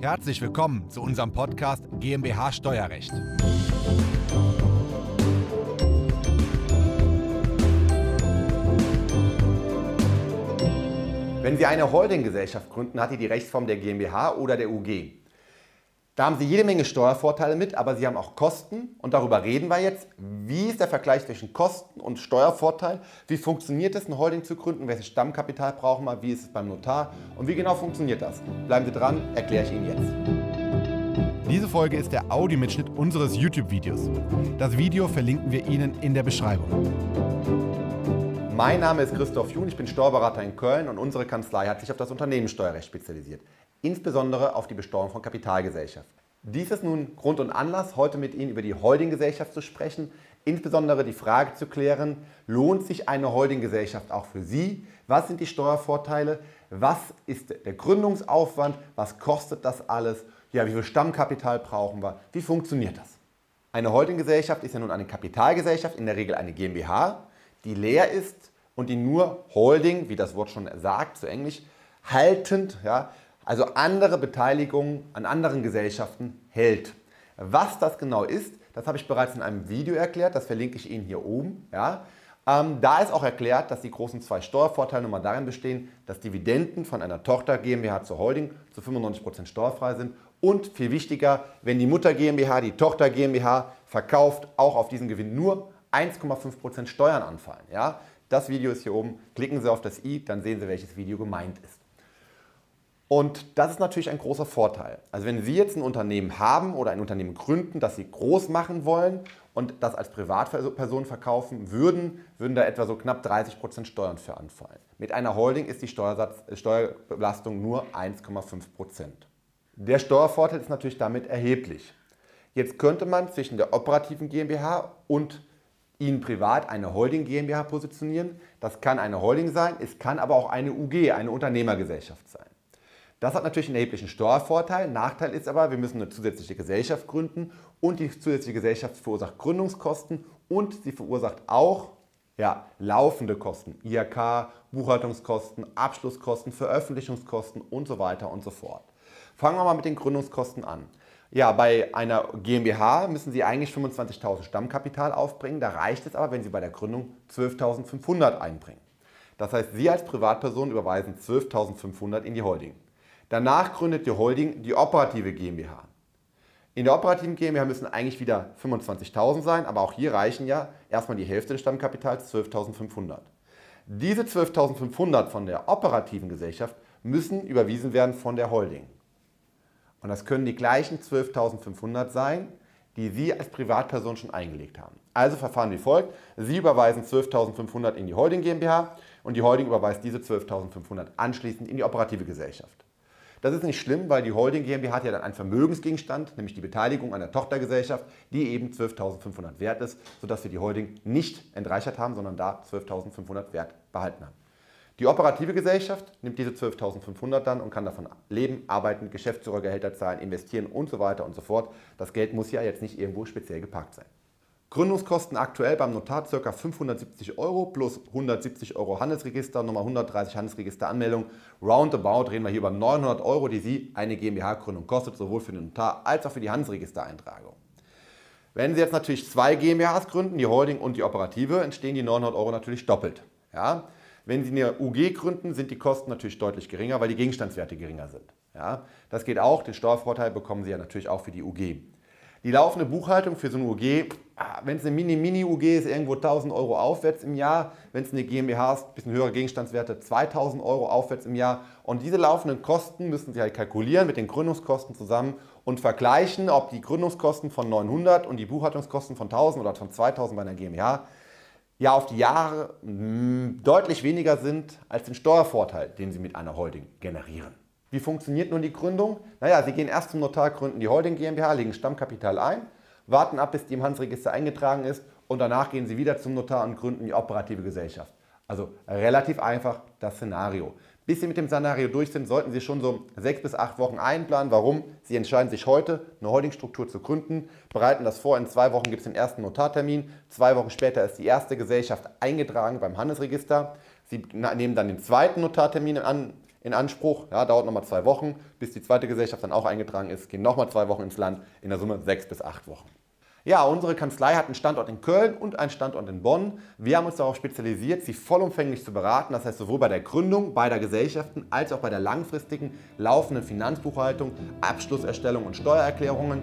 Herzlich willkommen zu unserem Podcast GmbH Steuerrecht. Wenn Sie eine Holdinggesellschaft gründen, hat die die Rechtsform der GmbH oder der UG. Da haben Sie jede Menge Steuervorteile mit, aber Sie haben auch Kosten und darüber reden wir jetzt. Wie ist der Vergleich zwischen Kosten und Steuervorteil? Wie funktioniert es, eine Holding zu gründen? Welches Stammkapital brauchen wir? Wie ist es beim Notar? Und wie genau funktioniert das? Bleiben Sie dran, erkläre ich Ihnen jetzt. Diese Folge ist der Audiomitschnitt unseres YouTube-Videos. Das Video verlinken wir Ihnen in der Beschreibung. Mein Name ist Christoph Jun, ich bin Steuerberater in Köln und unsere Kanzlei hat sich auf das Unternehmenssteuerrecht spezialisiert insbesondere auf die Besteuerung von Kapitalgesellschaften. Dies ist nun Grund und Anlass, heute mit Ihnen über die Holdinggesellschaft zu sprechen, insbesondere die Frage zu klären, lohnt sich eine Holdinggesellschaft auch für Sie? Was sind die Steuervorteile? Was ist der Gründungsaufwand? Was kostet das alles? Ja, wie viel Stammkapital brauchen wir? Wie funktioniert das? Eine Holdinggesellschaft ist ja nun eine Kapitalgesellschaft, in der Regel eine GmbH, die leer ist und die nur Holding, wie das Wort schon sagt, zu Englisch, haltend, ja, also andere Beteiligungen an anderen Gesellschaften hält. Was das genau ist, das habe ich bereits in einem Video erklärt, das verlinke ich Ihnen hier oben. Ja. Ähm, da ist auch erklärt, dass die großen zwei Steuervorteile nochmal darin bestehen, dass Dividenden von einer Tochter GmbH zur Holding zu 95% steuerfrei sind und viel wichtiger, wenn die Mutter GmbH die Tochter GmbH verkauft, auch auf diesen Gewinn nur 1,5% Steuern anfallen. Ja? Das Video ist hier oben. Klicken Sie auf das i, dann sehen Sie, welches Video gemeint ist. Und das ist natürlich ein großer Vorteil. Also wenn Sie jetzt ein Unternehmen haben oder ein Unternehmen gründen, das Sie groß machen wollen und das als Privatperson verkaufen würden, würden da etwa so knapp 30 Prozent Steuern für anfallen. Mit einer Holding ist die Steuersatz, Steuerbelastung nur 1,5%. Prozent. Der Steuervorteil ist natürlich damit erheblich. Jetzt könnte man zwischen der operativen GmbH und Ihnen privat eine Holding GmbH positionieren. Das kann eine Holding sein, es kann aber auch eine UG, eine Unternehmergesellschaft sein. Das hat natürlich einen erheblichen Steuervorteil. Nachteil ist aber, wir müssen eine zusätzliche Gesellschaft gründen und die zusätzliche Gesellschaft verursacht Gründungskosten und sie verursacht auch ja, laufende Kosten, IHK, Buchhaltungskosten, Abschlusskosten, Veröffentlichungskosten und so weiter und so fort. Fangen wir mal mit den Gründungskosten an. Ja, bei einer GmbH müssen Sie eigentlich 25.000 Stammkapital aufbringen. Da reicht es aber, wenn Sie bei der Gründung 12.500 einbringen. Das heißt, Sie als Privatperson überweisen 12.500 in die Holding. Danach gründet die Holding die operative GmbH. In der operativen GmbH müssen eigentlich wieder 25.000 sein, aber auch hier reichen ja erstmal die Hälfte des Stammkapitals, 12.500. Diese 12.500 von der operativen Gesellschaft müssen überwiesen werden von der Holding. Und das können die gleichen 12.500 sein, die Sie als Privatperson schon eingelegt haben. Also verfahren wie folgt. Sie überweisen 12.500 in die Holding GmbH und die Holding überweist diese 12.500 anschließend in die operative Gesellschaft. Das ist nicht schlimm, weil die Holding GmbH hat ja dann einen Vermögensgegenstand, nämlich die Beteiligung an der Tochtergesellschaft, die eben 12.500 wert ist, sodass wir die Holding nicht entreichert haben, sondern da 12.500 Wert behalten haben. Die operative Gesellschaft nimmt diese 12.500 dann und kann davon leben, arbeiten, Geschäftsführergehälter zahlen, investieren und so weiter und so fort. Das Geld muss ja jetzt nicht irgendwo speziell geparkt sein. Gründungskosten aktuell beim Notar ca. 570 Euro plus 170 Euro Handelsregister, nochmal 130 Handelsregisteranmeldungen. Roundabout reden wir hier über 900 Euro, die Sie eine GmbH-Gründung kostet, sowohl für den Notar als auch für die Handelsregistereintragung. Wenn Sie jetzt natürlich zwei GmbHs gründen, die Holding und die Operative, entstehen die 900 Euro natürlich doppelt. Ja? Wenn Sie eine UG gründen, sind die Kosten natürlich deutlich geringer, weil die Gegenstandswerte geringer sind. Ja? Das geht auch, den Steuervorteil bekommen Sie ja natürlich auch für die UG. Die laufende Buchhaltung für so eine UG, ah, wenn es eine Mini-Mini-UG ist, irgendwo 1000 Euro aufwärts im Jahr. Wenn es eine GmbH ist, ein bisschen höhere Gegenstandswerte, 2000 Euro aufwärts im Jahr. Und diese laufenden Kosten müssen Sie halt kalkulieren mit den Gründungskosten zusammen und vergleichen, ob die Gründungskosten von 900 und die Buchhaltungskosten von 1000 oder von 2000 bei einer GmbH ja auf die Jahre mh, hm, deutlich weniger sind als den Steuervorteil, den Sie mit einer Holding generieren. Wie funktioniert nun die Gründung? Naja, Sie gehen erst zum Notar, gründen die Holding GmbH, legen Stammkapital ein, warten ab, bis die im Handelsregister eingetragen ist und danach gehen Sie wieder zum Notar und gründen die operative Gesellschaft. Also relativ einfach das Szenario. Bis Sie mit dem Szenario durch sind, sollten Sie schon so sechs bis acht Wochen einplanen. Warum? Sie entscheiden sich heute, eine Holdingstruktur zu gründen, bereiten das vor. In zwei Wochen gibt es den ersten Notartermin. Zwei Wochen später ist die erste Gesellschaft eingetragen beim Handelsregister. Sie nehmen dann den zweiten Notartermin an in Anspruch. Ja, dauert nochmal zwei Wochen, bis die zweite Gesellschaft dann auch eingetragen ist. Gehen nochmal zwei Wochen ins Land, in der Summe sechs bis acht Wochen. Ja, unsere Kanzlei hat einen Standort in Köln und einen Standort in Bonn. Wir haben uns darauf spezialisiert, sie vollumfänglich zu beraten. Das heißt, sowohl bei der Gründung beider Gesellschaften als auch bei der langfristigen, laufenden Finanzbuchhaltung, Abschlusserstellung und Steuererklärungen.